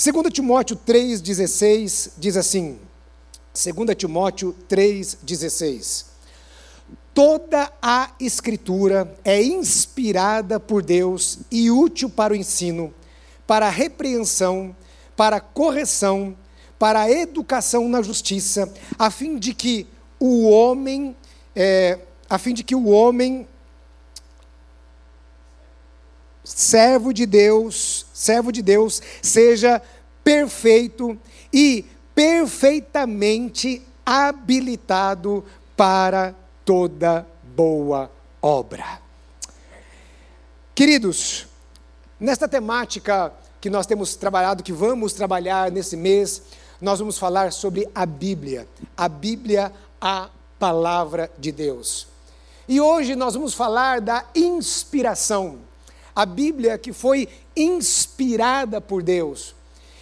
2 Timóteo 3,16 diz assim: 2 Timóteo 3,16. Toda a Escritura é inspirada por Deus e útil para o ensino, para a repreensão, para a correção, para a educação na justiça, a fim de que o homem, é, a fim de que o homem, servo de Deus, servo de Deus, seja perfeito e perfeitamente habilitado para toda boa obra. Queridos, nesta temática que nós temos trabalhado, que vamos trabalhar nesse mês, nós vamos falar sobre a Bíblia. A Bíblia, a palavra de Deus. E hoje nós vamos falar da inspiração. A Bíblia que foi inspirada por Deus.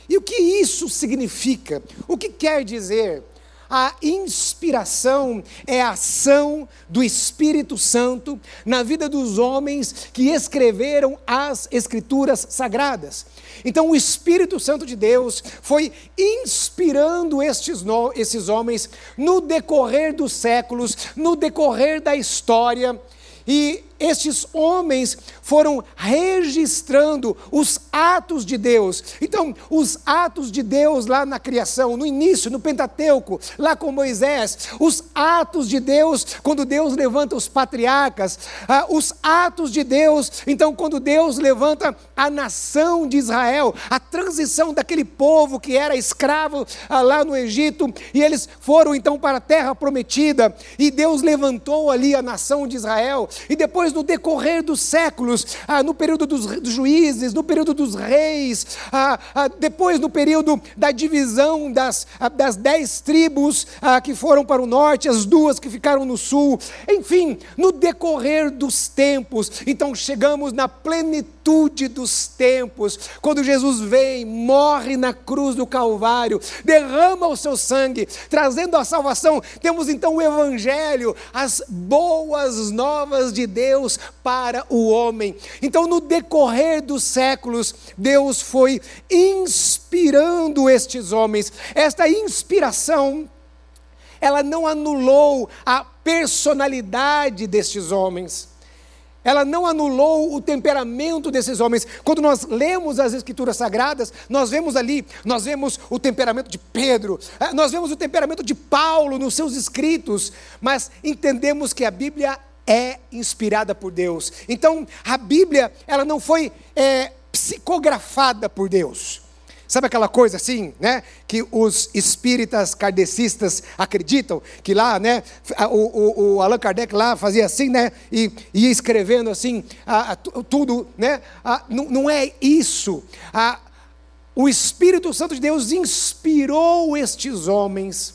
E o que isso significa? O que quer dizer? A inspiração é a ação do Espírito Santo na vida dos homens que escreveram as Escrituras Sagradas. Então, o Espírito Santo de Deus foi inspirando estes, esses homens no decorrer dos séculos, no decorrer da história, e estes homens foram registrando os atos de Deus. Então, os atos de Deus lá na criação, no início, no Pentateuco, lá com Moisés, os atos de Deus quando Deus levanta os patriarcas, ah, os atos de Deus, então, quando Deus levanta a nação de Israel, a transição daquele povo que era escravo ah, lá no Egito, e eles foram então para a terra prometida, e Deus levantou ali a nação de Israel, e depois depois, no decorrer dos séculos, ah, no período dos, dos, juízes, no período dos reis, ah, ah, depois no período da divisão das, ah, das dez tribos ah, que foram para o norte, as duas que ficaram no sul, enfim, no decorrer dos tempos, então chegamos na plenitude dos tempos, quando Jesus vem, morre na cruz do Calvário, derrama o seu sangue, trazendo a salvação, temos então o Evangelho, as boas novas de Deus Deus para o homem. Então, no decorrer dos séculos, Deus foi inspirando estes homens. Esta inspiração, ela não anulou a personalidade destes homens ela não anulou o temperamento desses homens. Quando nós lemos as Escrituras Sagradas, nós vemos ali, nós vemos o temperamento de Pedro, eh, nós vemos o temperamento de Paulo nos seus escritos, mas entendemos que a Bíblia é inspirada por Deus. Então, a Bíblia, ela não foi é, psicografada por Deus. Sabe aquela coisa assim, né? Que os espíritas kardecistas acreditam que lá, né? O, o, o Allan Kardec lá fazia assim, né? E ia escrevendo assim, a, a, tudo, né? A, não, não, é isso. o Espírito Santo de Deus inspirou estes homens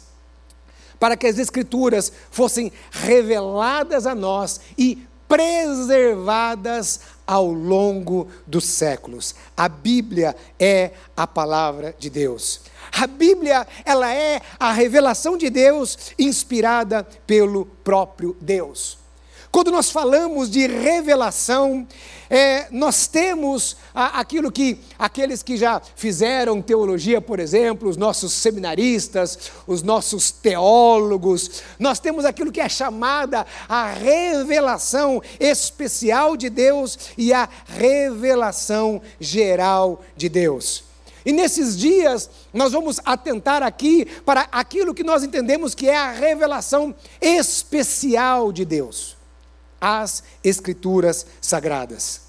para que as Escrituras fossem reveladas a nós e preservadas ao longo dos séculos. A Bíblia é a palavra de Deus. A Bíblia, ela é a revelação de Deus inspirada pelo próprio Deus. Quando nós falamos de revelação, é, nós temos a, aquilo que aqueles que já fizeram teologia, por exemplo, os nossos seminaristas, os nossos teólogos, nós temos aquilo que é chamada a revelação especial de Deus e a revelação geral de Deus. E nesses dias, nós vamos atentar aqui para aquilo que nós entendemos que é a revelação especial de Deus as Escrituras Sagradas.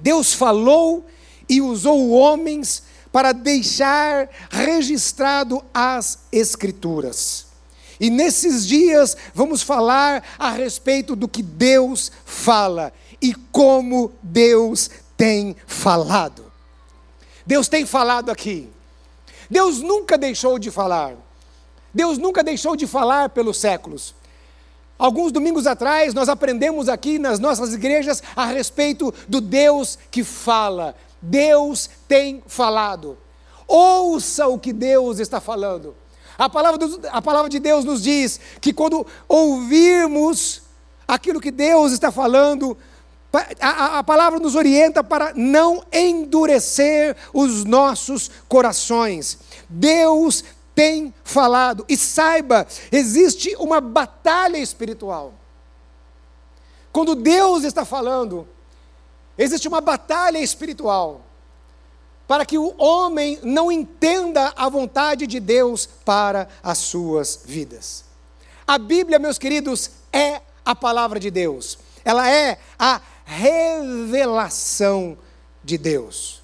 Deus falou e usou homens para deixar registrado as Escrituras. E nesses dias vamos falar a respeito do que Deus fala e como Deus tem falado. Deus tem falado aqui. Deus nunca deixou de falar. Deus nunca deixou de falar pelos séculos. Alguns domingos atrás, nós aprendemos aqui nas nossas igrejas a respeito do Deus que fala. Deus tem falado. Ouça o que Deus está falando. A palavra, do, a palavra de Deus nos diz que quando ouvirmos aquilo que Deus está falando, a, a palavra nos orienta para não endurecer os nossos corações. Deus tem falado. E saiba, existe uma batalha espiritual. Quando Deus está falando, existe uma batalha espiritual para que o homem não entenda a vontade de Deus para as suas vidas. A Bíblia, meus queridos, é a palavra de Deus. Ela é a revelação de Deus.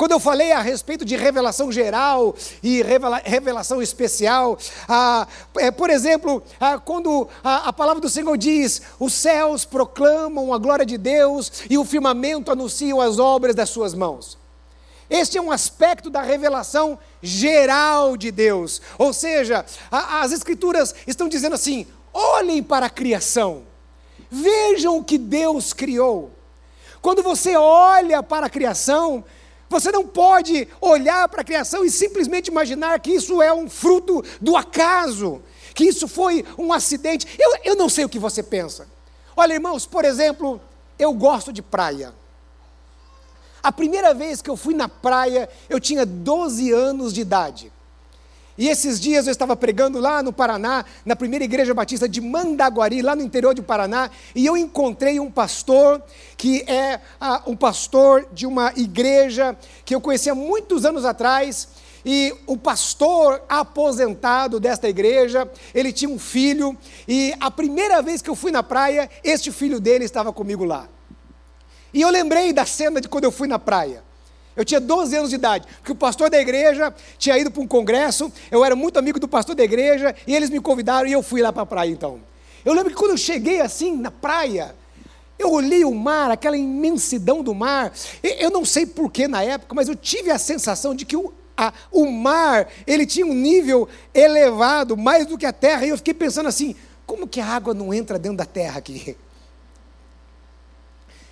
Quando eu falei a respeito de revelação geral e revela, revelação especial, ah, é, por exemplo, ah, quando a, a, palavra do Senhor diz: os céus proclamam a glória de Deus e o firmamento anuncia as obras das suas mãos. Este é um aspecto da revelação geral de Deus. Ou seja, a, as Escrituras estão dizendo assim: olhem para a criação, vejam o que Deus criou. Quando você olha para a criação, você não pode olhar para a criação e simplesmente imaginar que isso é um fruto do acaso, que isso foi um acidente. Eu, eu não sei o que você pensa. Olha, irmãos, por exemplo, eu gosto de praia. A primeira vez que eu fui na praia, eu tinha 12 anos de idade. E esses dias eu estava pregando lá no Paraná, na primeira igreja batista de Mandaguari, lá no interior do Paraná, e eu encontrei um pastor que é ah, um pastor de uma igreja que eu conhecia muitos anos atrás. E o pastor aposentado desta igreja, ele tinha um filho, e a primeira vez que eu fui na praia, este filho dele estava comigo lá. E eu lembrei da cena de quando eu fui na praia. Eu tinha 12 anos de idade, porque o pastor da igreja tinha ido para um congresso, eu era muito amigo do pastor da igreja, e eles me convidaram e eu fui lá para a praia então. Eu lembro que quando eu cheguei assim na praia, eu olhei o mar, aquela imensidão do mar, eu não sei porquê na época, mas eu tive a sensação de que o, a, o mar, ele tinha um nível elevado, mais do que a terra, e eu fiquei pensando assim, como que a água não entra dentro da terra aqui?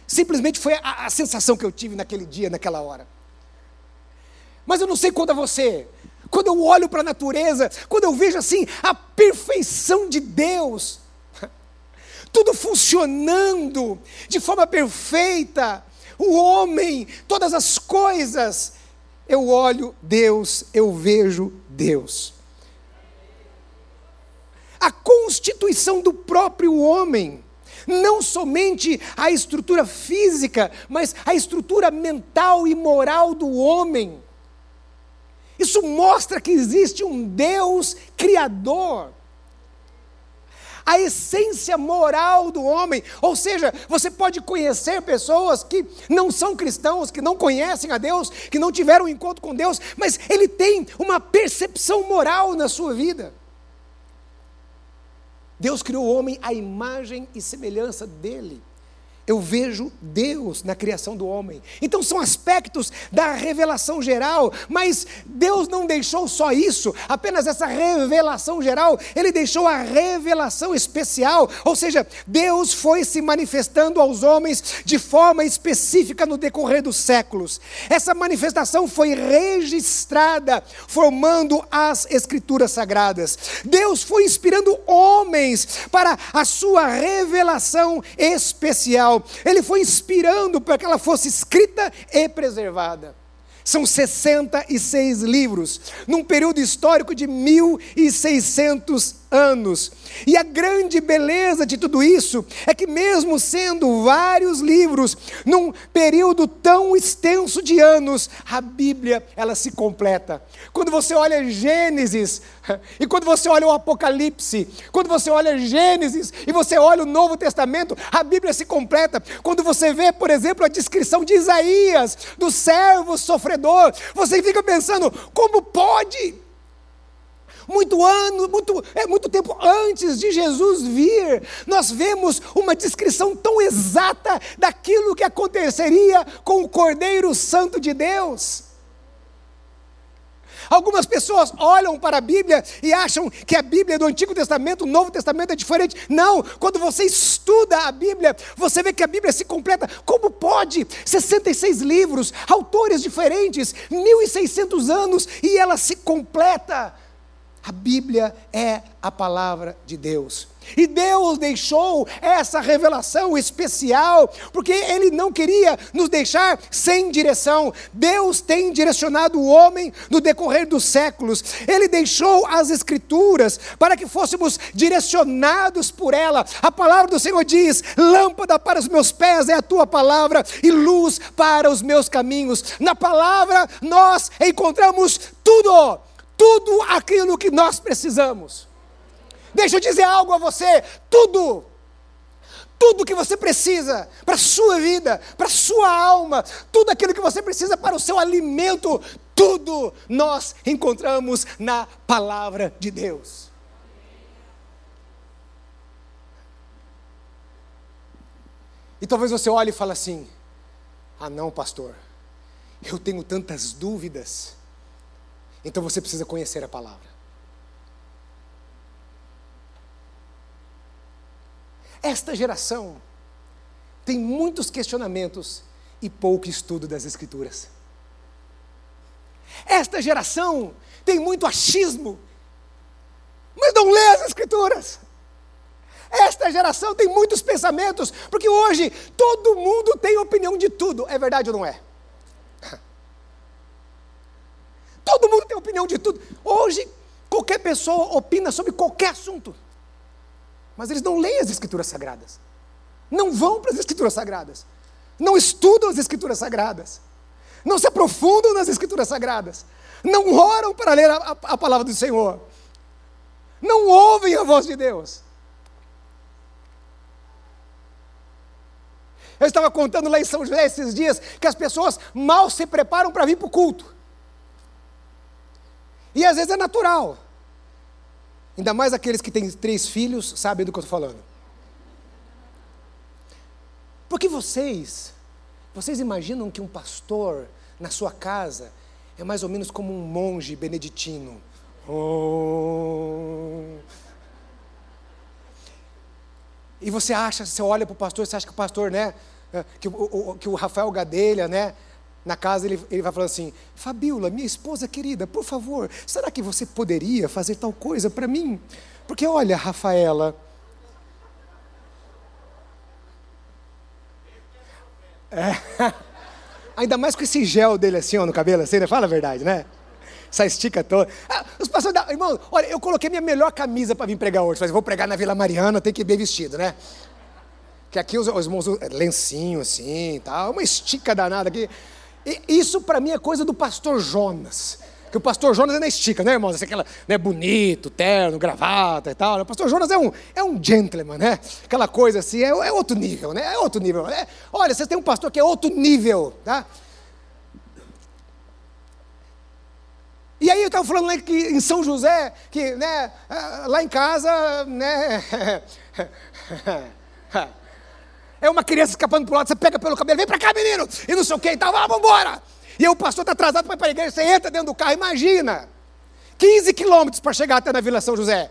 Simplesmente foi a, a sensação que eu tive naquele dia, naquela hora. Mas eu não sei quando é você. Quando eu olho para a natureza, quando eu vejo assim a perfeição de Deus, tudo funcionando de forma perfeita, o homem, todas as coisas, eu olho Deus, eu vejo Deus. A constituição do próprio homem não somente a estrutura física, mas a estrutura mental e moral do homem. Isso mostra que existe um Deus criador. A essência moral do homem, ou seja, você pode conhecer pessoas que não são cristãos, que não conhecem a Deus, que não tiveram um encontro com Deus, mas ele tem uma percepção moral na sua vida. Deus criou o homem à imagem e semelhança dele eu vejo Deus na criação do homem. Então são aspectos da revelação geral, mas Deus não deixou só isso, apenas essa revelação geral, ele deixou a revelação especial, ou seja, Deus foi se manifestando aos homens de forma específica no decorrer dos séculos. Essa manifestação foi registrada, formando as escrituras sagradas. Deus foi inspirando homens para a sua revelação especial. Ele foi inspirando para que ela fosse escrita e preservada. São 66 livros, num período histórico de 1600 anos. E a grande beleza de tudo isso é que, mesmo sendo vários livros, num período tão extenso de anos, a Bíblia ela se completa. Quando você olha Gênesis, e quando você olha o Apocalipse, quando você olha Gênesis e você olha o Novo Testamento, a Bíblia se completa. Quando você vê, por exemplo, a descrição de Isaías, do servo sofredor, você fica pensando: como pode? muito ano, muito, é muito tempo antes de Jesus vir, nós vemos uma descrição tão exata daquilo que aconteceria com o Cordeiro Santo de Deus. Algumas pessoas olham para a Bíblia e acham que a Bíblia do Antigo Testamento, o Novo Testamento é diferente. Não, quando você estuda a Bíblia, você vê que a Bíblia se completa. Como pode? 66 livros, autores diferentes, 1.600 anos, e ela se completa A Bíblia é a palavra de Deus. E Deus deixou essa revelação especial, porque Ele não queria nos deixar sem direção. Deus tem direcionado o homem no decorrer dos séculos. Ele deixou as Escrituras para que fôssemos direcionados por ela. A palavra do Senhor diz: lâmpada para os meus pés é a tua palavra e luz para os meus caminhos. Na palavra nós encontramos tudo, tudo aquilo que nós precisamos. Deixa eu dizer algo a você: tudo, tudo que você precisa para a sua vida, para a sua alma, tudo aquilo que você precisa para o seu alimento, tudo nós encontramos na palavra de Deus. E talvez você olhe e fale assim: ah, não, pastor, eu tenho tantas dúvidas. Então você precisa conhecer a palavra. Esta geração tem muitos questionamentos e pouco estudo das Escrituras. Esta geração tem muito achismo, mas não lê as Escrituras. Esta geração tem muitos pensamentos, porque hoje todo mundo tem opinião de tudo. É verdade ou não é? Todo mundo tem opinião de tudo. Hoje, qualquer pessoa opina sobre qualquer assunto mas eles não leem as Escrituras Sagradas. Não vão para as Escrituras Sagradas. Não estudam as Escrituras Sagradas. Não se aprofundam nas Escrituras Sagradas. Não oram para ler a, a, a palavra do Senhor. Não ouvem a voz de Deus. Eu estava contando lá em São José esses dias que as pessoas mal se preparam para vir para o culto. E às vezes é natural. Ainda mais aqueles que têm três filhos sabem do que eu estou falando. Porque vocês, vocês imaginam que um pastor na sua casa é mais ou menos como um monge beneditino. Oh. E você acha, você olha para o pastor, você acha que o pastor, né, que o, que o Rafael Gadelha, né, na casa ele, ele vai falando assim: Fabiola, minha esposa querida, por favor, será que você poderia fazer tal coisa para mim? Porque olha, Rafaela. É, ainda mais com esse gel dele assim, ó, no cabelo, assim, né? Fala a verdade, né? Essa estica toda. Ah, os pastores, irmão, olha, eu coloquei minha melhor camisa para vir pregar hoje. Mas vou pregar na Vila Mariana, tem que ir bem vestido, né? Que aqui os, os irmãos, lencinho assim, tal, uma estica danada aqui. E isso para mim é coisa do pastor Jonas. Que o pastor Jonas é na estica, né, irmãos? Esse aquela, né, bonito, terno, gravata e tal. O pastor Jonas é um, é um gentleman, né? Aquela coisa assim, é, é outro nível, né? É outro nível. É, olha, vocês têm um pastor que é outro nível, tá? E aí eu estava falando lá que em São José, que né, ah, lá em casa, né, É uma criança escapando para o lado, você pega pelo cabelo, vem para cá, menino, e não sei o que e tal, vamos embora. E aí o pastor está atrasado para ir para a igreja, você entra dentro do carro, imagina, 15 quilômetros para chegar até na Vila São José.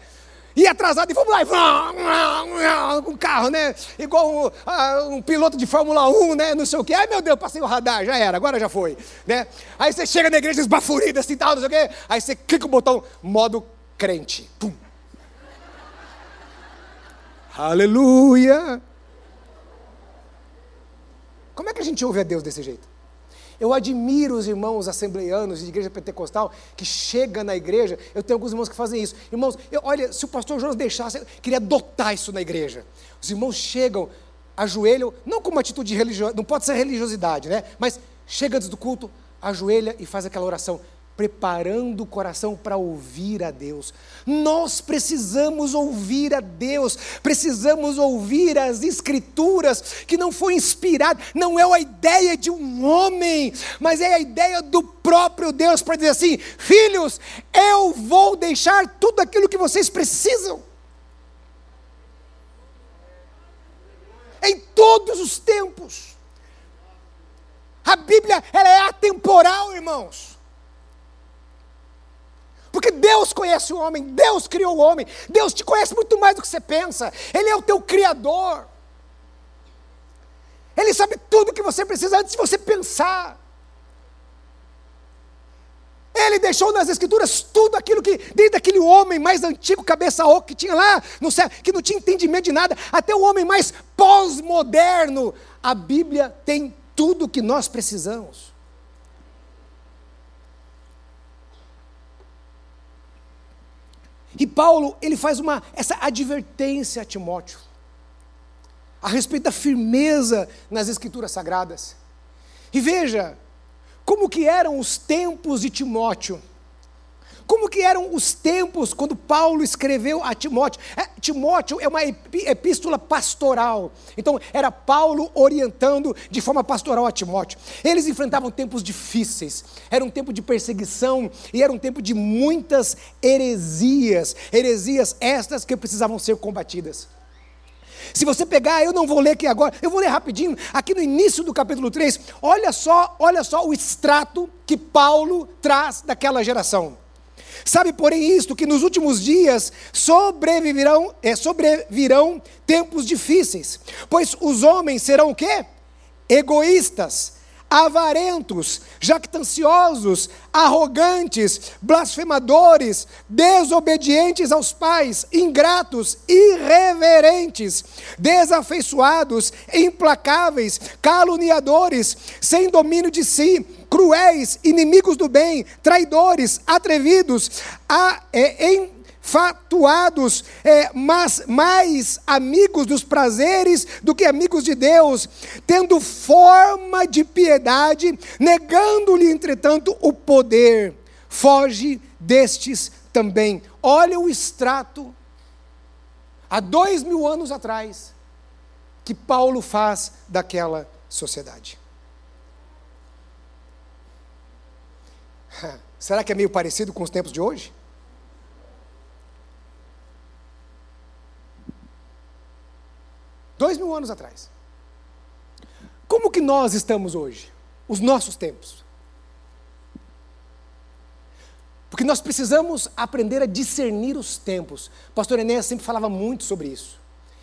E atrasado, e vamos lá, e com um carro, né? Igual um, uh, um, piloto de Fórmula 1, né? Não sei o quê. Ai, meu Deus, passei o radar, já era, agora já foi. Né? Aí você chega na igreja esbaforido assim tal, não sei o quê. Aí você clica o botão, modo crente. Pum. Aleluia! Como é que a gente ouve a Deus desse jeito? Eu admiro os irmãos assembleianos de igreja pentecostal que chegam na igreja. Eu tenho alguns irmãos que fazem isso. Irmãos, eu, olha, se o pastor Jonas deixasse, eu queria adotar isso na igreja. Os irmãos chegam, ajoelham, não com uma atitude religiosa, não pode ser religiosidade, né? Mas chega antes do culto, ajoelha e faz aquela oração preparando o coração para ouvir a Deus. Nós precisamos ouvir a Deus, precisamos ouvir as Escrituras, que não foi inspirado, não é a ideia de um homem, mas é a ideia do próprio Deus para dizer assim: filhos, eu vou deixar tudo aquilo que vocês precisam. Em todos os tempos. A Bíblia ela é atemporal, irmãos. Porque Deus conhece o homem, Deus criou o homem, Deus te conhece muito mais do que você pensa, Ele é o teu Criador. Ele sabe tudo o que você precisa antes de você pensar. Ele deixou nas Escrituras tudo aquilo que, desde aquele homem mais antigo, cabeça oca, que tinha lá no céu, que não tinha entendimento de nada, até o homem mais pós-moderno. A Bíblia tem tudo que nós precisamos. E Paulo, ele faz uma essa advertência a Timóteo a respeito da firmeza nas escrituras sagradas. E veja como que eram os tempos de Timóteo. Como que eram os tempos quando Paulo escreveu a Timóteo? É, Timóteo é uma epístola pastoral. Então, era Paulo orientando de forma pastoral a Timóteo. Eles enfrentavam tempos difíceis. Era um tempo de perseguição e era um tempo de muitas heresias. Heresias estas que precisavam ser combatidas. Se você pegar, eu não vou ler aqui agora, eu vou ler rapidinho, aqui no início do capítulo 3, olha só, olha só o extrato que Paulo traz daquela geração. Sabe, porém, isto que nos últimos dias sobreviverão, é, sobrevirão tempos difíceis, pois os homens serão o quê? Egoístas, avarentos, jactanciosos, arrogantes, blasfemadores, desobedientes aos pais, ingratos, irreverentes, desafeiçoados, implacáveis, caluniadores, sem domínio de si, cruéis, inimigos do bem, traidores, atrevidos, a, é, em, fatuados, é, mas mais amigos dos prazeres do que amigos de Deus, tendo forma de piedade, negando-lhe, entretanto, o poder. Foge destes também. Olha o extrato, há dois mil anos atrás, que Paulo faz daquela sociedade. Será que é meio parecido com os tempos de hoje? Dois mil anos atrás. Como que nós estamos hoje? Os nossos tempos. Porque nós precisamos aprender a discernir os tempos. O pastor Enéas sempre falava muito sobre isso.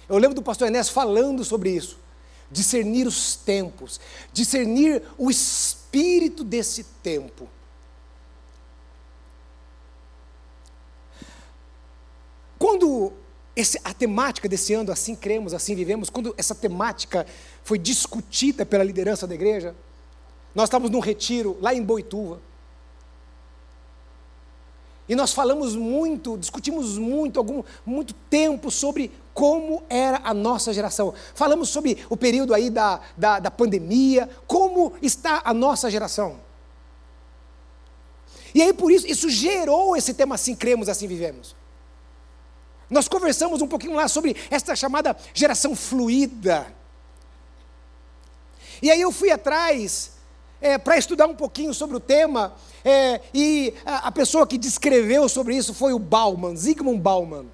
Eu lembro do pastor Enéas falando sobre isso. Discernir os tempos, discernir o espírito desse tempo. Quando esse, a temática desse ano, assim cremos, assim vivemos, quando essa temática foi discutida pela liderança da igreja, nós estávamos num retiro lá em Boituva. E nós falamos muito, discutimos muito, algum, muito tempo sobre como era a nossa geração. Falamos sobre o período aí da, da, da pandemia, como está a nossa geração. E aí por isso, isso gerou esse tema assim cremos, assim vivemos. Nós conversamos um pouquinho lá sobre esta chamada geração fluida. E aí eu fui atrás é, para estudar um pouquinho sobre o tema, é, e a, a, pessoa que descreveu sobre isso foi o Bauman, Zygmunt Bauman.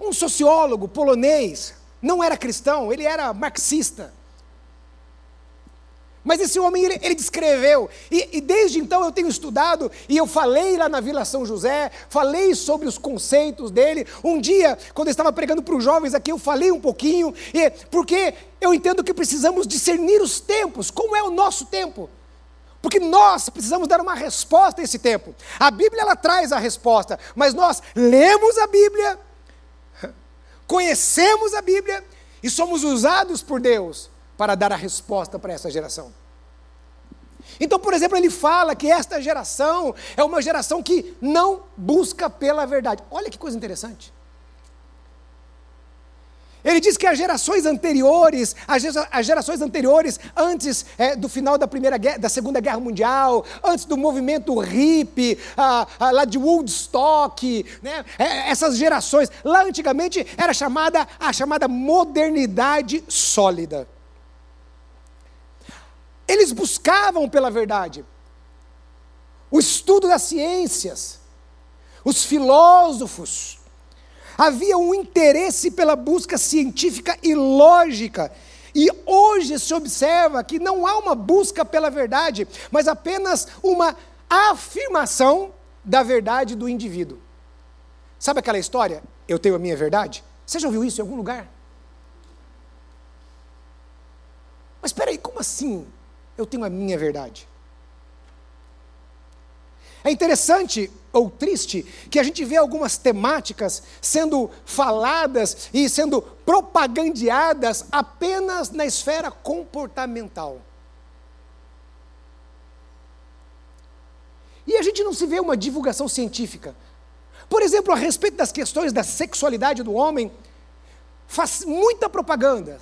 Um sociólogo polonês, não era cristão, ele era marxista. Mas esse homem, ele, ele descreveu, e, e, desde então eu tenho estudado, e eu falei lá na Vila São José, falei sobre os conceitos dele. Um dia, quando eu estava pregando para os jovens aqui, eu falei um pouquinho, e, porque eu entendo que precisamos discernir os tempos, como é o nosso tempo. Porque nós precisamos dar uma resposta a esse tempo. A Bíblia, ela traz a resposta, mas nós lemos a Bíblia, conhecemos a Bíblia, e somos usados por Deus para dar a resposta para essa geração. Então, por exemplo, ele fala que esta geração é uma geração que não busca pela verdade. Olha que coisa interessante. Ele diz que as gerações anteriores, as gerações anteriores, antes é, do final da primeira guerra, da segunda guerra mundial, antes do movimento hippie, ah, ah, lá de Woodstock, né, é, essas gerações, lá antigamente era chamada a chamada modernidade sólida. Eles buscavam pela verdade. O estudo das ciências, os filósofos, havia um interesse pela busca científica e lógica. E hoje se observa que não há uma busca pela verdade, mas apenas uma afirmação da verdade do indivíduo. Sabe aquela história? Eu tenho a minha verdade? Você já ouviu isso em algum lugar? Mas espera aí, como assim? Eu tenho a minha verdade. É interessante ou triste que a gente vê algumas temáticas sendo faladas e sendo propagandeadas apenas na esfera comportamental. E a gente não se vê uma divulgação científica. Por exemplo, a respeito das questões da sexualidade do homem, faz muita propaganda.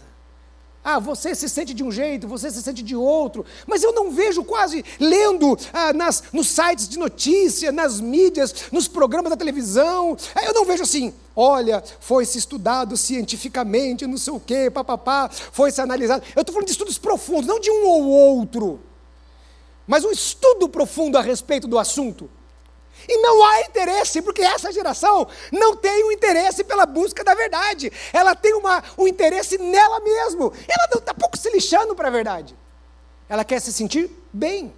Ah, você se sente de um jeito, você se sente de outro, mas eu não vejo quase lendo ah, nas, nos sites de notícia, nas mídias, nos programas da televisão, ah, eu não vejo assim, olha, foi-se estudado cientificamente, não sei o quê, papapá, foi-se analisado. Eu estou falando de estudos profundos, não de um ou outro, mas um estudo profundo a respeito do assunto. E não há interesse, porque essa geração não tem um interesse pela busca da verdade. Ela tem uma, um interesse nela mesmo. Ela não está pouco se lixando para a verdade. Ela quer se sentir bem.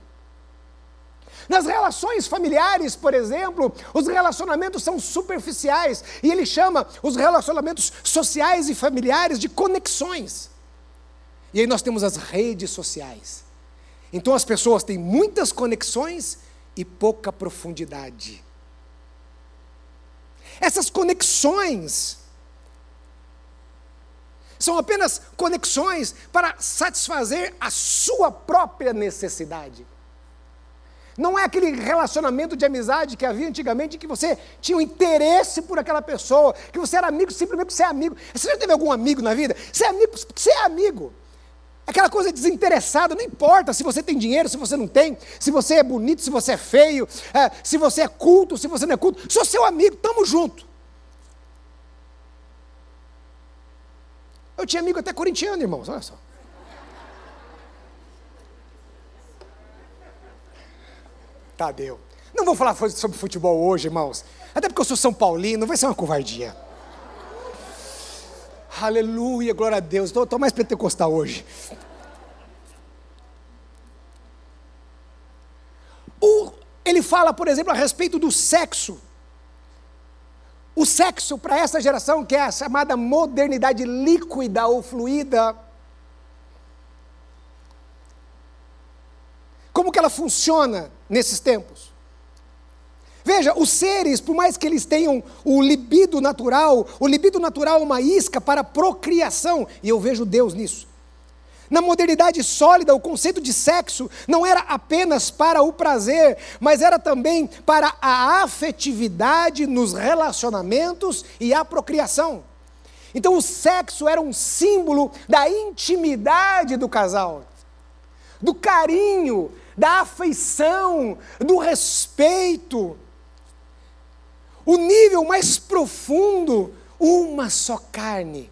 Nas relações familiares, por exemplo, os relacionamentos são superficiais. E ele chama os relacionamentos sociais e familiares de conexões. E aí nós temos as redes sociais. Então as pessoas têm muitas conexões e pouca profundidade. Essas conexões são apenas conexões para satisfazer a sua própria necessidade. Não é aquele relacionamento de amizade que havia antigamente, que você tinha um interesse por aquela pessoa, que você era amigo simplesmente porque você é amigo. Você já teve algum amigo na vida? Você é amigo porque você é amigo. Aquela coisa desinteressada, não importa se você tem dinheiro, se você não tem, se você é bonito, se você é feio, é, se você é culto, se você não é culto. Sou seu amigo, estamos junto. Eu tinha amigo até corintiano, irmãos, olha só. Tadeu. Não vou falar sobre futebol hoje, irmãos. Até porque eu sou São Paulino, vai ser uma covardia. Aleluia, glória a Deus. Estou mais pentecostal hoje. O, ele fala, por exemplo, a respeito do sexo. O sexo para essa geração, que é a chamada modernidade líquida ou fluida, como que ela funciona nesses tempos? Veja, os seres, por mais que eles tenham o libido natural, o libido natural é uma isca para procriação, e eu vejo Deus nisso. Na modernidade sólida, o conceito de sexo não era apenas para o prazer, mas era também para a afetividade nos relacionamentos e a procriação. Então, o sexo era um símbolo da intimidade do casal, do carinho, da afeição, do respeito o nível mais profundo, uma só carne.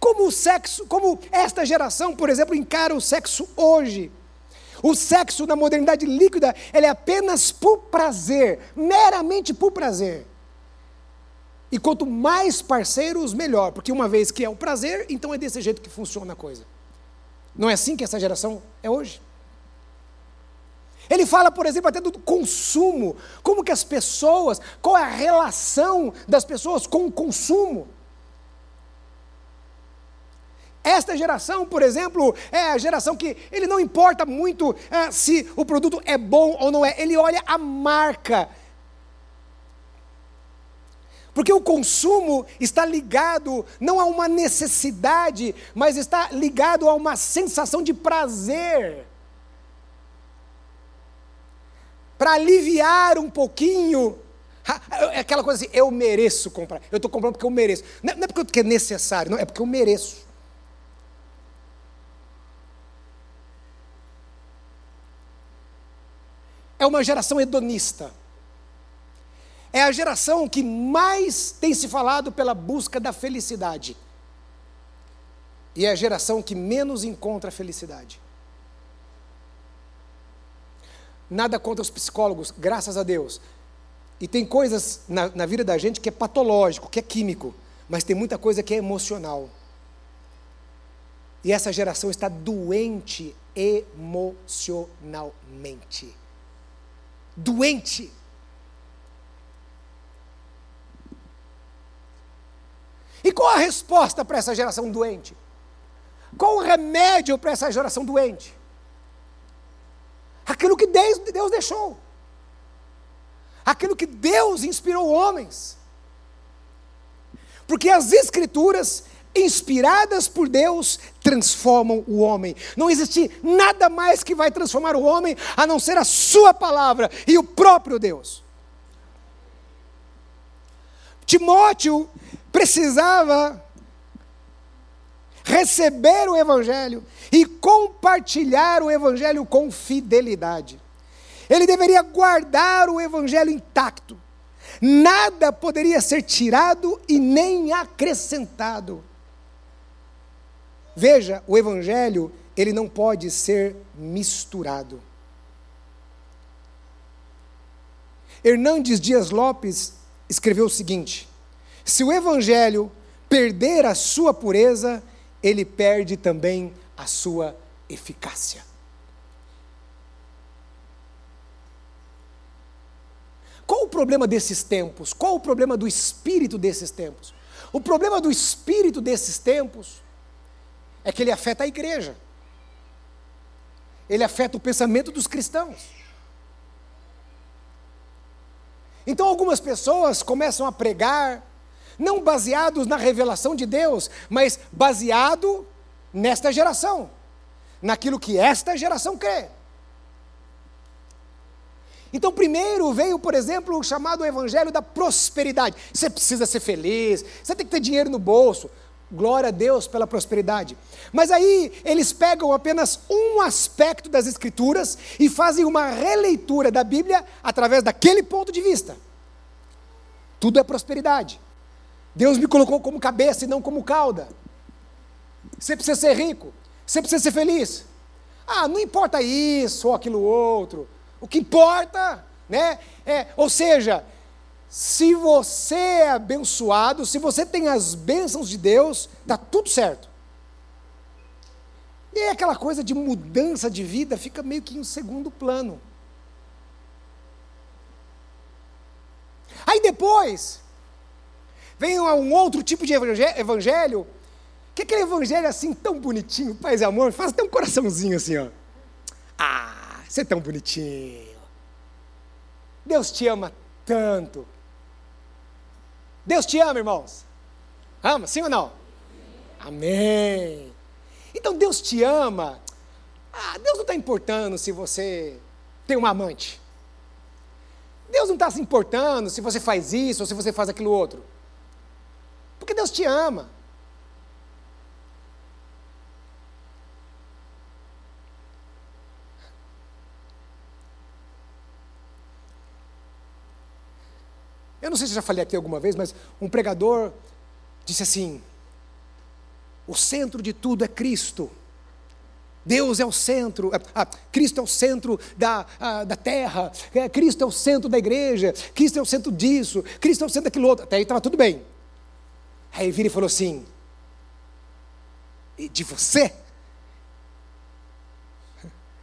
Como o sexo, como esta geração, por exemplo, encara o sexo hoje. O sexo na modernidade líquida, ele é apenas por prazer, meramente por prazer. E quanto mais parceiros, melhor, porque uma vez que é o prazer, então é desse jeito que funciona a coisa. Não é assim que essa geração é hoje? Ele fala, por exemplo, até do consumo, como que as pessoas, qual é a relação das pessoas com o consumo. Esta geração, por exemplo, é a geração que ele não importa muito é, se o produto é bom ou não é, ele olha a marca. Porque o consumo está ligado não a uma necessidade, mas está ligado a uma sensação de prazer. Para aliviar um pouquinho. É aquela coisa assim, eu mereço comprar. Eu estou comprando porque eu mereço. Não é porque é necessário, não, é porque eu mereço. É uma geração hedonista. É a geração que mais tem se falado pela busca da felicidade. E é a geração que menos encontra felicidade. Nada contra os psicólogos, graças a Deus. E tem coisas na, na vida da gente que é patológico, que é químico, mas tem muita coisa que é emocional. E essa geração está doente emocionalmente. Doente. E qual a resposta para essa geração doente? Qual o remédio para essa geração doente? Aquilo que Deus, deixou, aquilo que Deus inspirou homens. Porque as Escrituras, inspiradas por Deus, transformam o homem. Não existe nada mais que vai transformar o homem a não ser a Sua palavra e o próprio Deus. Timóteo precisava receber o Evangelho e compartilhar o Evangelho com fidelidade. Ele deveria guardar o Evangelho intacto. Nada poderia ser tirado e nem acrescentado. Veja, o Evangelho, ele não pode ser misturado. Hernandes Dias Lopes escreveu o seguinte: se o Evangelho perder a sua pureza, ele perde também a sua eficácia. Qual o problema desses tempos? Qual o problema do espírito desses tempos? O problema do espírito desses tempos é que ele afeta a igreja. Ele afeta o pensamento dos cristãos. Então algumas pessoas começam a pregar não baseados na revelação de Deus, mas baseado nesta geração, naquilo que esta geração crê. Então, primeiro veio, por exemplo, o chamado Evangelho da prosperidade. Você precisa ser feliz, você tem que ter dinheiro no bolso. Glória a Deus pela prosperidade. Mas aí eles pegam apenas um aspecto das Escrituras e fazem uma releitura da Bíblia através daquele ponto de vista. Tudo é prosperidade. Deus me colocou como cabeça e não como cauda. Você precisa ser rico, você precisa ser feliz. Ah, não importa isso ou aquilo outro. O que importa, né? É, ou seja, se você é abençoado, se você tem as bênçãos de Deus, está tudo certo. E aquela coisa de mudança de vida fica meio que em segundo plano. Aí depois, vem um outro tipo de evangelho, que é aquele evangelho assim tão bonitinho, paz e amor, faz até um coraçãozinho assim, ó. Ah, você é tão bonitinho. Deus te ama tanto. Deus te ama, irmãos. Ama, sim ou não? Amém. Então Deus te ama. Ah, Deus não está importando se você tem uma amante. Deus não está se importando se você faz isso ou se você faz aquilo outro. Porque Deus te ama. Eu não sei se já falei aqui alguma vez, mas um pregador disse assim: o centro de tudo é Cristo. Deus é o centro, ah, Cristo é o centro da, ah, da terra, é, Cristo é o centro da igreja, Cristo é o centro disso, Cristo é o centro daquilo outro. Até aí estava tudo bem. Aí ele vira e falou assim: E de você?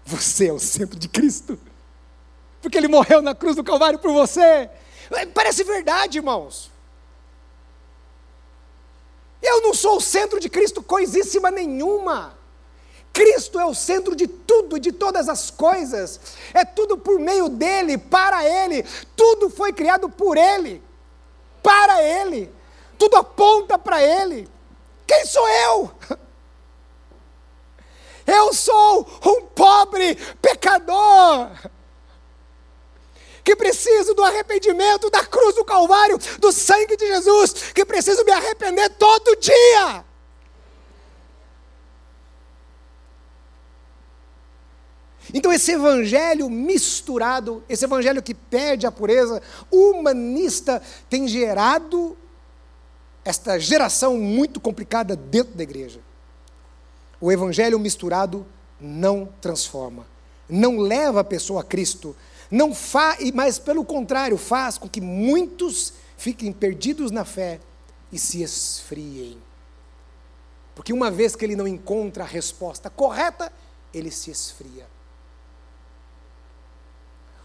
Você é o centro de Cristo. Porque ele morreu na cruz do Calvário por você. Parece verdade, irmãos. Eu não sou o centro de Cristo coisíssima nenhuma. Cristo é o centro de tudo e de todas as coisas. É tudo por meio dele, para ele. Tudo foi criado por ele, para ele tudo aponta para Ele. Quem sou eu? Eu sou um pobre pecador que preciso do arrependimento da cruz do Calvário, do sangue de Jesus, que preciso me arrepender todo dia. Então, esse evangelho misturado, esse evangelho que perde a pureza, humanista, tem gerado esta geração muito complicada dentro da igreja. O evangelho misturado não transforma, não leva a pessoa a Cristo, não faz, mas pelo contrário, faz com que muitos fiquem perdidos na fé e se esfriem. Porque uma vez que ele não encontra a resposta correta, ele se esfria.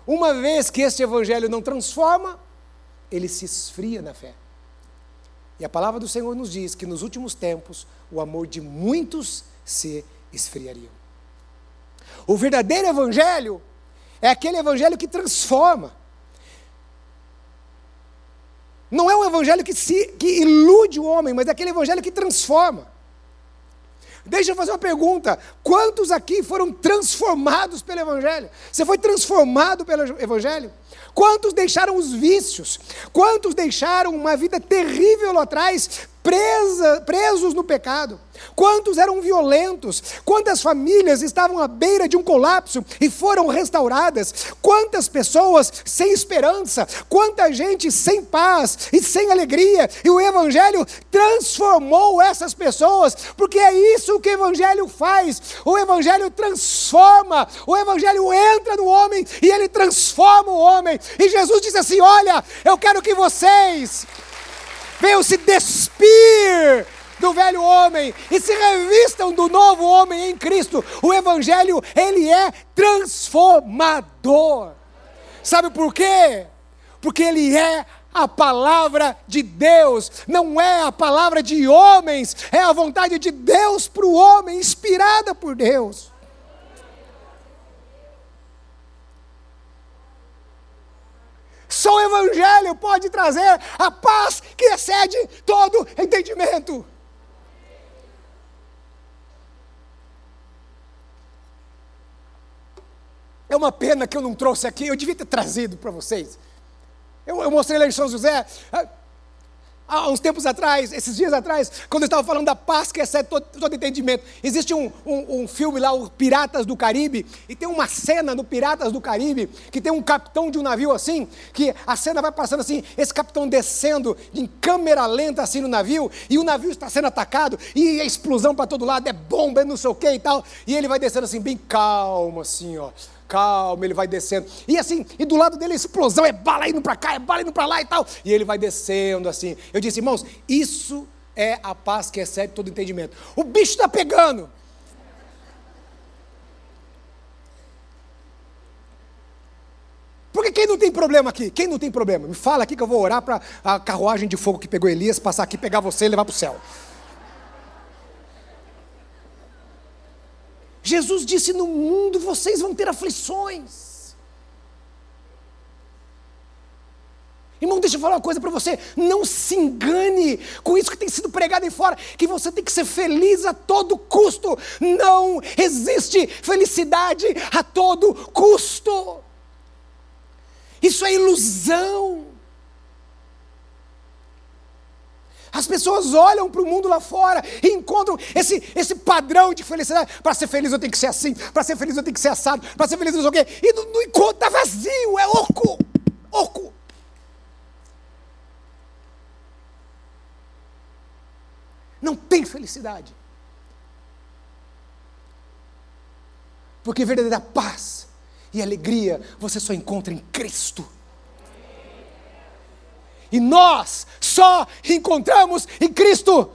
Uma vez que este evangelho não transforma, ele se esfria na fé. E a palavra do Senhor nos diz que nos últimos tempos o amor de muitos se esfriaria. O verdadeiro evangelho é aquele evangelho que transforma. Não é um evangelho que, se, que ilude o homem, mas é aquele evangelho que transforma. Deixa eu fazer uma pergunta: quantos aqui foram transformados pelo Evangelho? Você foi transformado pelo Evangelho? Quantos deixaram os vícios? Quantos deixaram uma vida terrível lá atrás presa, presos no pecado? Quantos eram violentos? Quantas famílias estavam à beira de um colapso e foram restauradas? Quantas pessoas sem esperança? Quanta gente sem paz e sem alegria? E o Evangelho transformou essas pessoas, porque é isso que o Evangelho faz. O Evangelho transforma, o Evangelho entra no homem e ele transforma o homem. E Jesus disse assim: Olha, eu quero que vocês venham se despir do velho homem e se revistam do novo homem em Cristo. O evangelho, ele é transformador. Sabe por quê? Porque ele é a palavra de Deus, não é a palavra de homens, é a vontade de Deus para o homem, inspirada por Deus. Só o Evangelho pode trazer a paz que excede todo entendimento. É uma pena que eu não trouxe aqui, eu devia ter trazido para vocês. Eu, eu, mostrei lá em São José, há uns tempos atrás, esses dias atrás, quando eu estava falando da paz que excede todo, todo entendimento. Existe um, um, um, filme lá, o Piratas do Caribe, e tem uma cena no Piratas do Caribe, que tem um capitão de um navio assim, que a cena vai passando assim, esse capitão descendo em câmera lenta assim no navio, e o navio está sendo atacado, e é explosão para todo lado, é bomba, é não sei o que e tal, e ele vai descendo assim, bem calmo assim, ó calma, ele vai descendo. E assim, e do lado dele explosão, é bala indo para cá, é bala indo para lá e tal. E ele vai descendo assim. Eu disse, irmãos, isso é a paz que excede todo entendimento. O bicho está pegando. Porque quem não tem problema aqui? Quem não tem problema? Me fala aqui que eu vou orar para a carruagem de fogo que pegou Elias passar aqui, pegar você e levar para o céu. Jesus disse: No mundo vocês vão ter aflições. Irmão, deixa eu falar uma coisa para você. Não se engane com isso que tem sido pregado aí fora, que você tem que ser feliz a todo custo. Não existe felicidade a todo custo. Isso é ilusão. As pessoas olham para o mundo lá fora e encontram esse, esse padrão de felicidade. Para ser feliz eu tenho que ser assim, para ser feliz eu tenho que ser assado, para ser feliz eu não sei o quê. E no, encontro está vazio, é oco, oco. Não tem felicidade. Porque verdadeira paz e alegria você só encontra em Cristo. E nós só encontramos em Cristo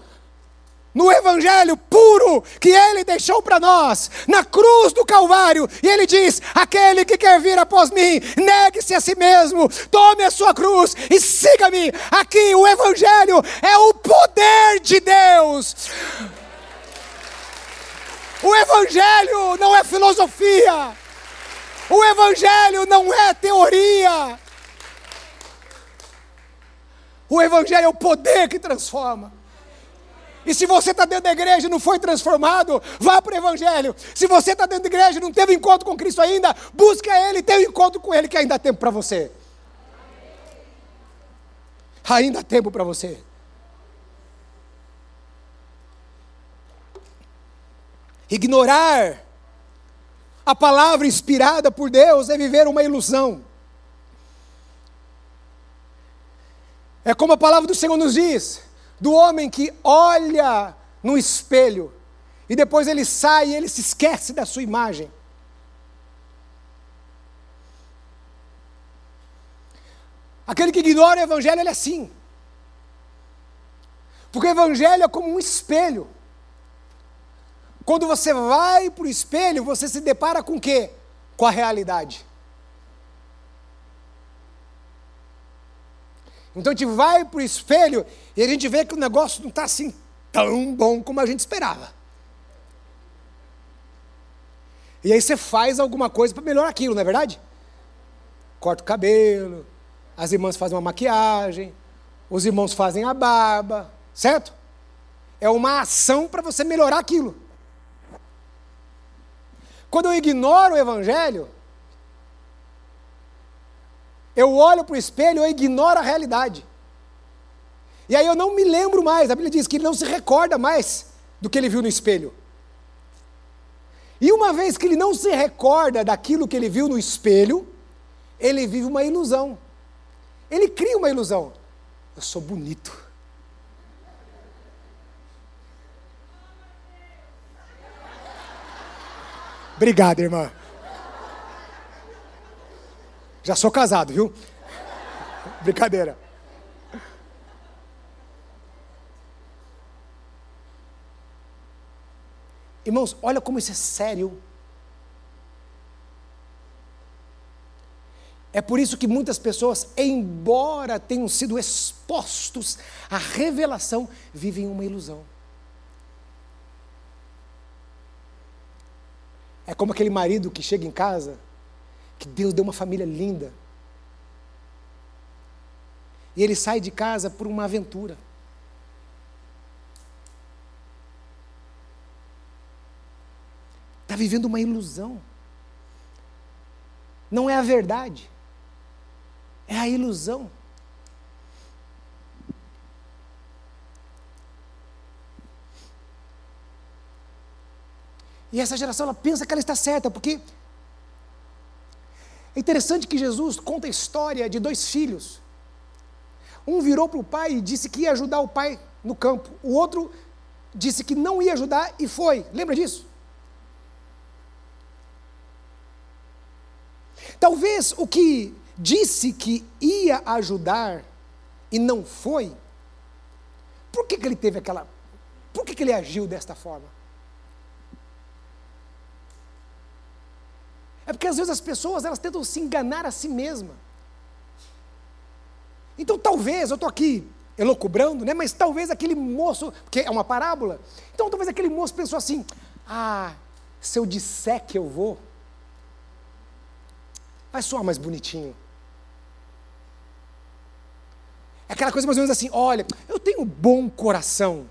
no Evangelho puro que Ele deixou para nós, na cruz do Calvário, e Ele diz: aquele que quer vir após mim, negue-se a si mesmo, tome a sua cruz e siga-me. Aqui o Evangelho é o poder de Deus. O Evangelho não é filosofia, o Evangelho não é teoria, o Evangelho é o poder que transforma. E se você está dentro da igreja e não foi transformado, vá para o Evangelho. Se você está dentro da igreja e não teve encontro com Cristo ainda, busque Ele, tenha um encontro com Ele, que ainda há tempo para você. Ainda há tempo para você. Ignorar a palavra inspirada por Deus é viver uma ilusão. É como a palavra do Senhor nos diz: do homem que olha no espelho e depois ele sai e ele se esquece da sua imagem. Aquele que ignora o Evangelho, ele é assim. Porque o Evangelho é como um espelho. Quando você vai para o espelho, você se depara com o quê? Com a realidade. Então a gente vai para o espelho e a gente vê que o negócio não está assim tão bom como a gente esperava. E aí você faz alguma coisa para melhorar aquilo, não é verdade? corta o cabelo, as irmãs fazem uma maquiagem, os irmãos fazem a barba, certo? É uma ação para você melhorar aquilo. Quando eu ignoro o Evangelho, eu olho para o espelho, eu ignoro a realidade. E aí eu não me lembro mais. A Bíblia diz que ele não se recorda mais do que ele viu no espelho. E uma vez que ele não se recorda daquilo que ele viu no espelho, ele vive uma ilusão. Ele cria uma ilusão. Eu sou bonito. Obrigado, irmã. Já sou casado, viu? Brincadeira. Irmãos, olha como isso é sério. É por isso que muitas pessoas, embora tenham sido expostos à revelação, vivem uma ilusão. É como aquele marido que chega em casa, que Deus deu uma família linda. E ele sai de casa por uma aventura. Está vivendo uma ilusão. Não é a verdade. É a ilusão. E essa geração ela pensa que ela está certa, porque é interessante que Jesus conta a história de dois filhos. Um virou para o pai e disse que ia ajudar o pai no campo. O outro disse que não ia ajudar e foi. Lembra disso? Talvez o que disse que ia ajudar e não foi, por que, que ele teve aquela. Por que, que ele agiu desta forma? É porque às vezes as pessoas elas tentam se enganar a si mesma. Então talvez, eu estou aqui elocubrando, né? mas talvez aquele moço, porque é uma parábola, então talvez aquele moço pensou assim: ah, se eu disser que eu vou, vai soar mais bonitinho. É aquela coisa mais ou menos assim: olha, eu tenho um bom coração.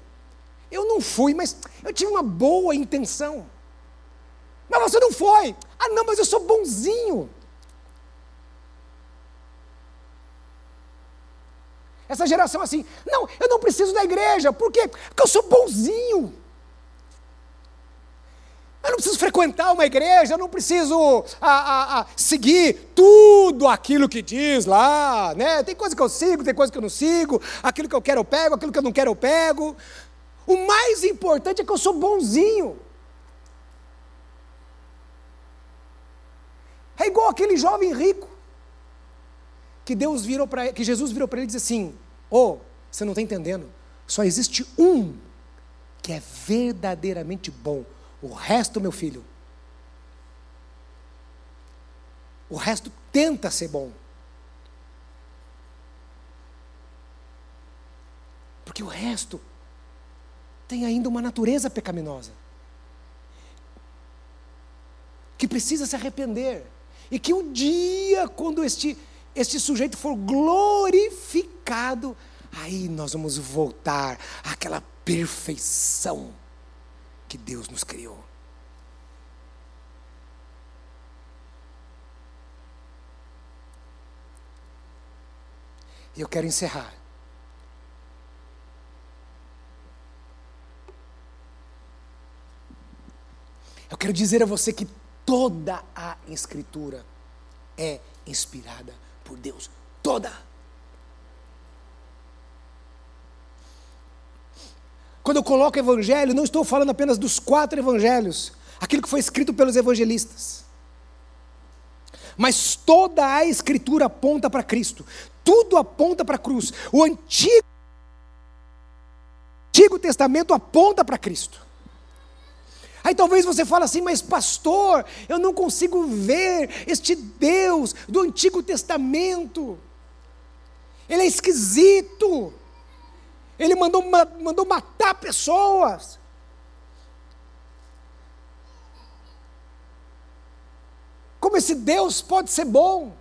Eu não fui, mas eu tive uma boa intenção. Mas você não foi. Ah, não, mas eu sou bonzinho. Essa geração assim, não, eu não preciso da igreja. Por quê? Porque eu sou bonzinho. Eu não preciso frequentar uma igreja, eu não preciso a, a, a, seguir tudo aquilo que diz lá, né? Tem coisa que eu sigo, tem coisa que eu não sigo, aquilo que eu quero eu pego, aquilo que eu não quero eu pego. O mais importante é que eu sou bonzinho. É igual aquele jovem rico que Deus virou para que Jesus virou para ele e disse assim: "Oh, você não está entendendo? Só existe um que é verdadeiramente bom." O resto, meu filho, o resto tenta ser bom. Porque o resto tem ainda uma natureza pecaminosa. Que precisa se arrepender. E que um dia, quando este, este sujeito for glorificado, aí nós vamos voltar àquela perfeição que Deus nos criou. E eu quero encerrar. Eu quero dizer a você que toda a Escritura é inspirada por Deus. Toda. Quando eu coloco evangelho, não estou falando apenas dos quatro evangelhos, aquilo que foi escrito pelos evangelistas. Mas toda a escritura aponta para Cristo, tudo aponta para a cruz. O antigo, antigo Testamento aponta para Cristo. Aí talvez você fale assim, mas pastor, eu não consigo ver este Deus do Antigo Testamento. Ele é esquisito. Ele mandou, mandou matar pessoas. Como esse Deus pode ser bom?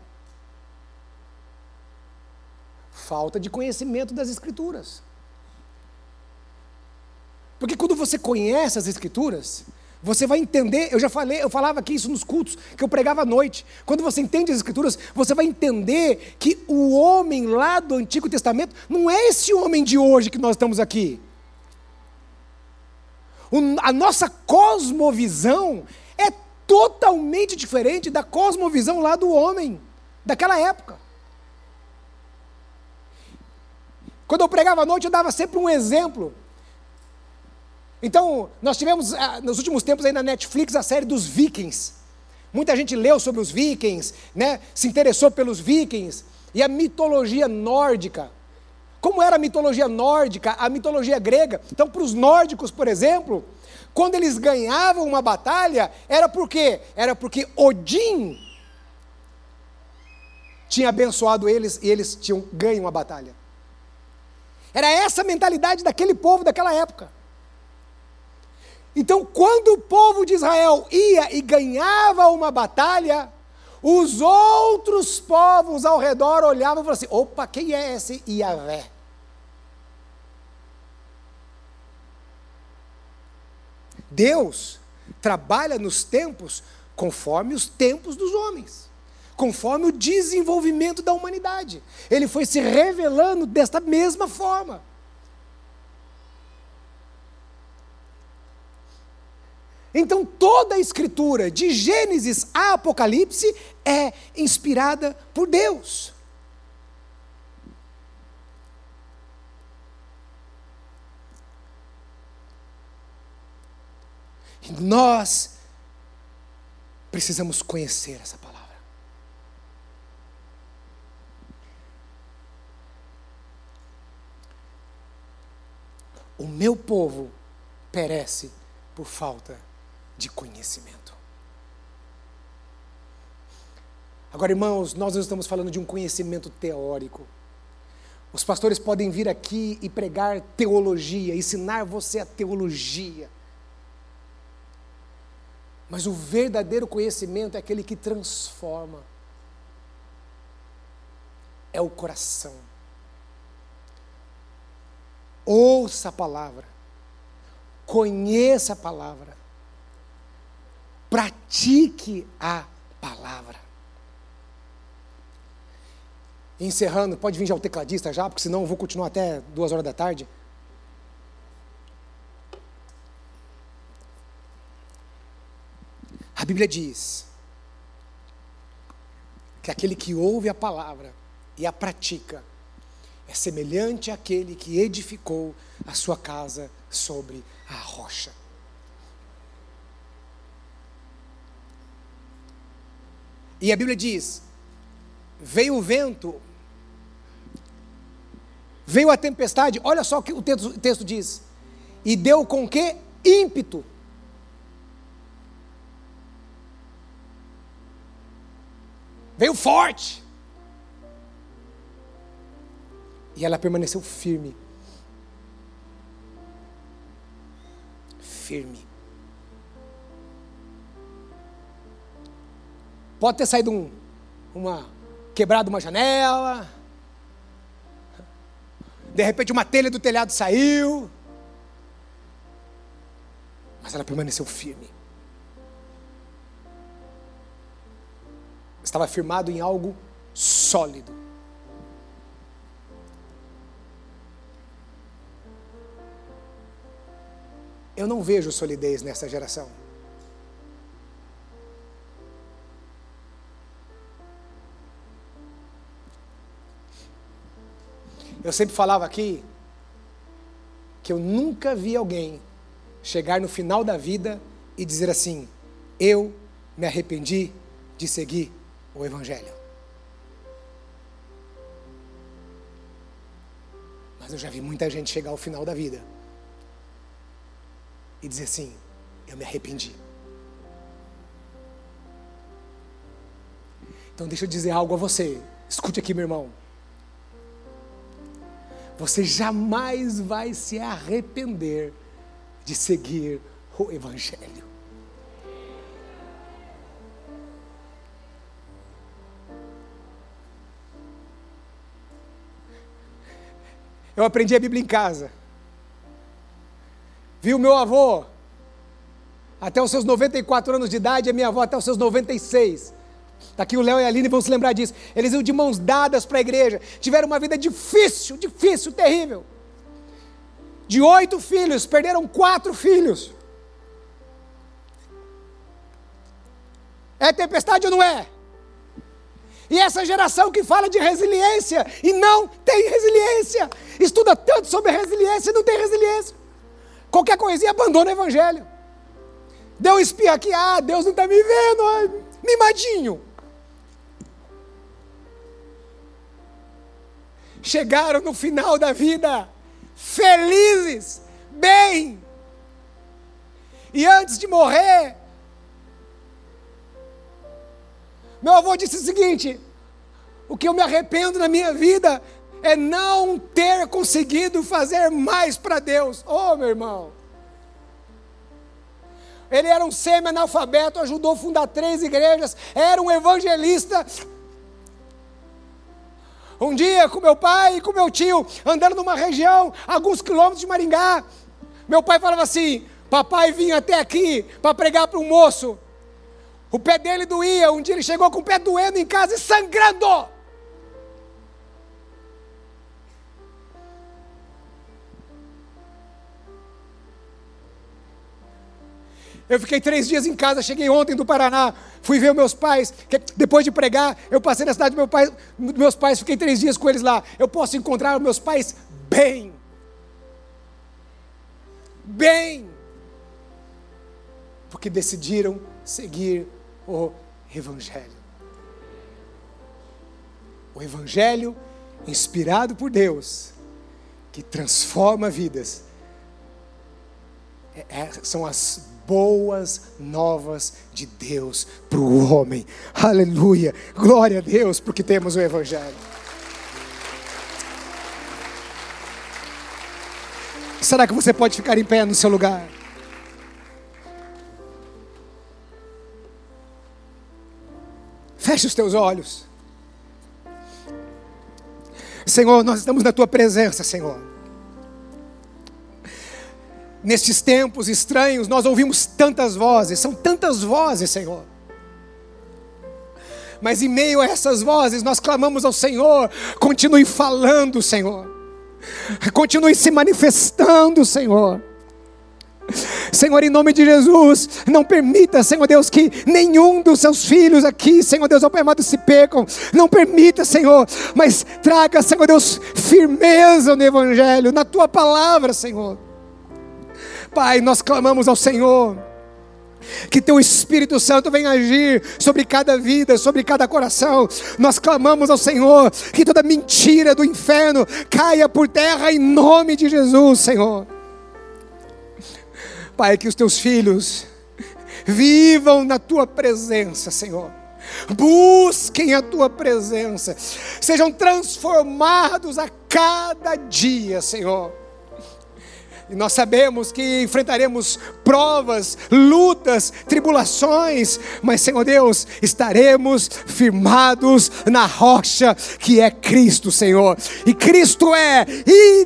falta de conhecimento das Escrituras. Porque quando você conhece as Escrituras, você vai entender, eu já falei, eu falava aqui isso nos cultos, que eu pregava à noite. Quando você entende as Escrituras, você vai entender que o homem lá do Antigo Testamento não é esse homem de hoje que nós estamos aqui. O, a nossa cosmovisão é totalmente diferente da cosmovisão lá do homem, daquela época. Quando eu pregava à noite, eu dava sempre um exemplo. Então, nós tivemos ah, nos últimos tempos aí na Netflix a série dos Vikings. Muita gente leu sobre os Vikings, né? se interessou pelos Vikings e a mitologia nórdica. Como era a mitologia nórdica, a mitologia grega? Então, para os nórdicos, por exemplo, quando eles ganhavam uma batalha, era por quê? Era porque Odin tinha abençoado eles e eles tinham ganho uma batalha. Era essa a mentalidade daquele povo daquela época. Então, quando o povo de Israel ia e ganhava uma batalha, os outros povos ao redor olhavam e falavam assim: opa, quem é esse Iavé? Deus trabalha nos tempos conforme os tempos dos homens, conforme o desenvolvimento da humanidade. Ele foi se revelando desta mesma forma. Então, toda a escritura, de Gênesis a Apocalipse, é inspirada por Deus. Nós precisamos conhecer essa palavra. O meu povo perece por falta de conhecimento. Agora, irmãos, nós não estamos falando de um conhecimento teórico. Os pastores podem vir aqui e pregar teologia, ensinar você a teologia. Mas o verdadeiro conhecimento é aquele que transforma. É o coração. Ouça a palavra. Conheça a palavra. Pratique a palavra. Encerrando, pode vir já o tecladista já, porque senão eu vou continuar até duas horas da tarde. A Bíblia diz que aquele que ouve a palavra e a pratica é semelhante àquele que edificou a sua casa sobre a rocha. E a Bíblia diz: veio o vento, veio a tempestade, olha só o que o texto, o texto diz, e deu com que? Ímpeto. Veio forte. E ela permaneceu firme. Firme. Pode ter saído um, uma quebrado uma janela. De repente uma telha do telhado saiu. Mas ela permaneceu firme. Estava firmado em algo sólido. Eu não vejo solidez nessa geração. Eu sempre falava aqui que eu nunca vi alguém chegar no final da vida e dizer assim: Eu me arrependi de seguir o Evangelho. Mas eu já vi muita gente chegar ao final da vida e dizer assim: Eu me arrependi. Então, deixa eu dizer algo a você. Escute aqui, meu irmão você jamais vai se arrepender de seguir o Evangelho. Eu aprendi a Bíblia em casa. Vi o meu avô até os seus 94 anos de idade, a minha avó até os seus 96. Está aqui o Léo e a Aline vão se lembrar disso. Eles iam de mãos dadas para a igreja. Tiveram uma vida difícil, difícil, terrível. De oito filhos, perderam quatro filhos. É tempestade ou não é? E essa geração que fala de resiliência e não tem resiliência, estuda tanto sobre resiliência e não tem resiliência. Qualquer coisinha abandona o evangelho. Deu um espirro aqui, ah, Deus não está me vendo, ai, mimadinho. Chegaram no final da vida, felizes, bem. E antes de morrer, meu avô disse o seguinte: o que eu me arrependo na minha vida é não ter conseguido fazer mais para Deus. Oh, meu irmão. Ele era um semi-analfabeto, ajudou a fundar três igrejas, era um evangelista. Um dia, com meu pai e com meu tio, andando numa região, alguns quilômetros de Maringá, meu pai falava assim: Papai vinha até aqui para pregar para um moço. O pé dele doía. Um dia ele chegou com o pé doendo em casa e sangrando. Eu fiquei três dias em casa, cheguei ontem do Paraná, fui ver meus pais. depois de pregar, eu passei na cidade dos meu pai, meus pais, fiquei três dias com eles lá. Eu posso encontrar meus pais bem. Bem. Porque decidiram seguir o Evangelho. O Evangelho inspirado por Deus, que transforma vidas. É, é, são as boas novas de Deus para o homem. Aleluia. Glória a Deus, porque temos o Evangelho. Será que você pode ficar em pé no seu lugar? Feche os teus olhos. Senhor, nós estamos na tua presença, Senhor. Nestes tempos estranhos, nós ouvimos tantas vozes, são tantas vozes, Senhor. Mas em meio a essas vozes, nós clamamos ao Senhor, continue falando, Senhor. Continue se manifestando, Senhor. Senhor, em nome de Jesus, não permita, Senhor Deus, que nenhum dos seus filhos aqui, Senhor Deus, ao Pai amado, se pecam. Não permita, Senhor, mas traga, Senhor Deus, firmeza no Evangelho, na tua palavra, Senhor. Pai, nós clamamos ao Senhor. Que teu Espírito Santo venha agir sobre cada vida, sobre cada coração. Nós clamamos ao Senhor que toda mentira do inferno caia por terra em nome de Jesus, Senhor. Pai, que os teus filhos vivam na tua presença, Senhor. Busquem a tua presença, sejam transformados a cada dia, Senhor e nós sabemos que enfrentaremos provas, lutas, tribulações, mas Senhor Deus, estaremos firmados na rocha que é Cristo, Senhor. E Cristo é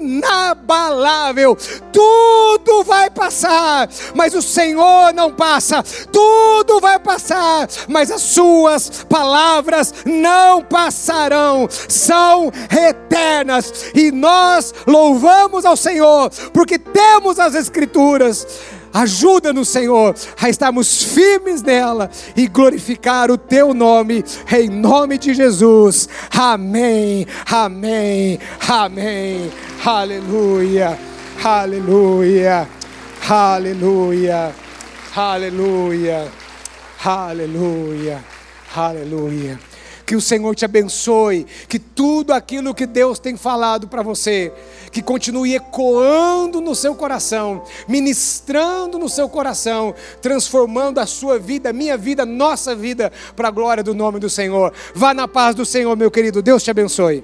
inabalável. Tudo vai passar, mas o Senhor não passa. Tudo vai passar, mas as suas palavras não passarão. São eternas e nós louvamos ao Senhor porque temos as Escrituras. Ajuda-nos, Senhor, a estarmos firmes nela e glorificar o Teu nome, em nome de Jesus. Amém, amém, amém. Aleluia, aleluia, aleluia, aleluia, aleluia, aleluia. Que o Senhor te abençoe, que tudo aquilo que Deus tem falado para você, que continue ecoando no seu coração, ministrando no seu coração, transformando a sua vida, minha vida, nossa vida, para a glória do nome do Senhor. Vá na paz do Senhor, meu querido. Deus te abençoe.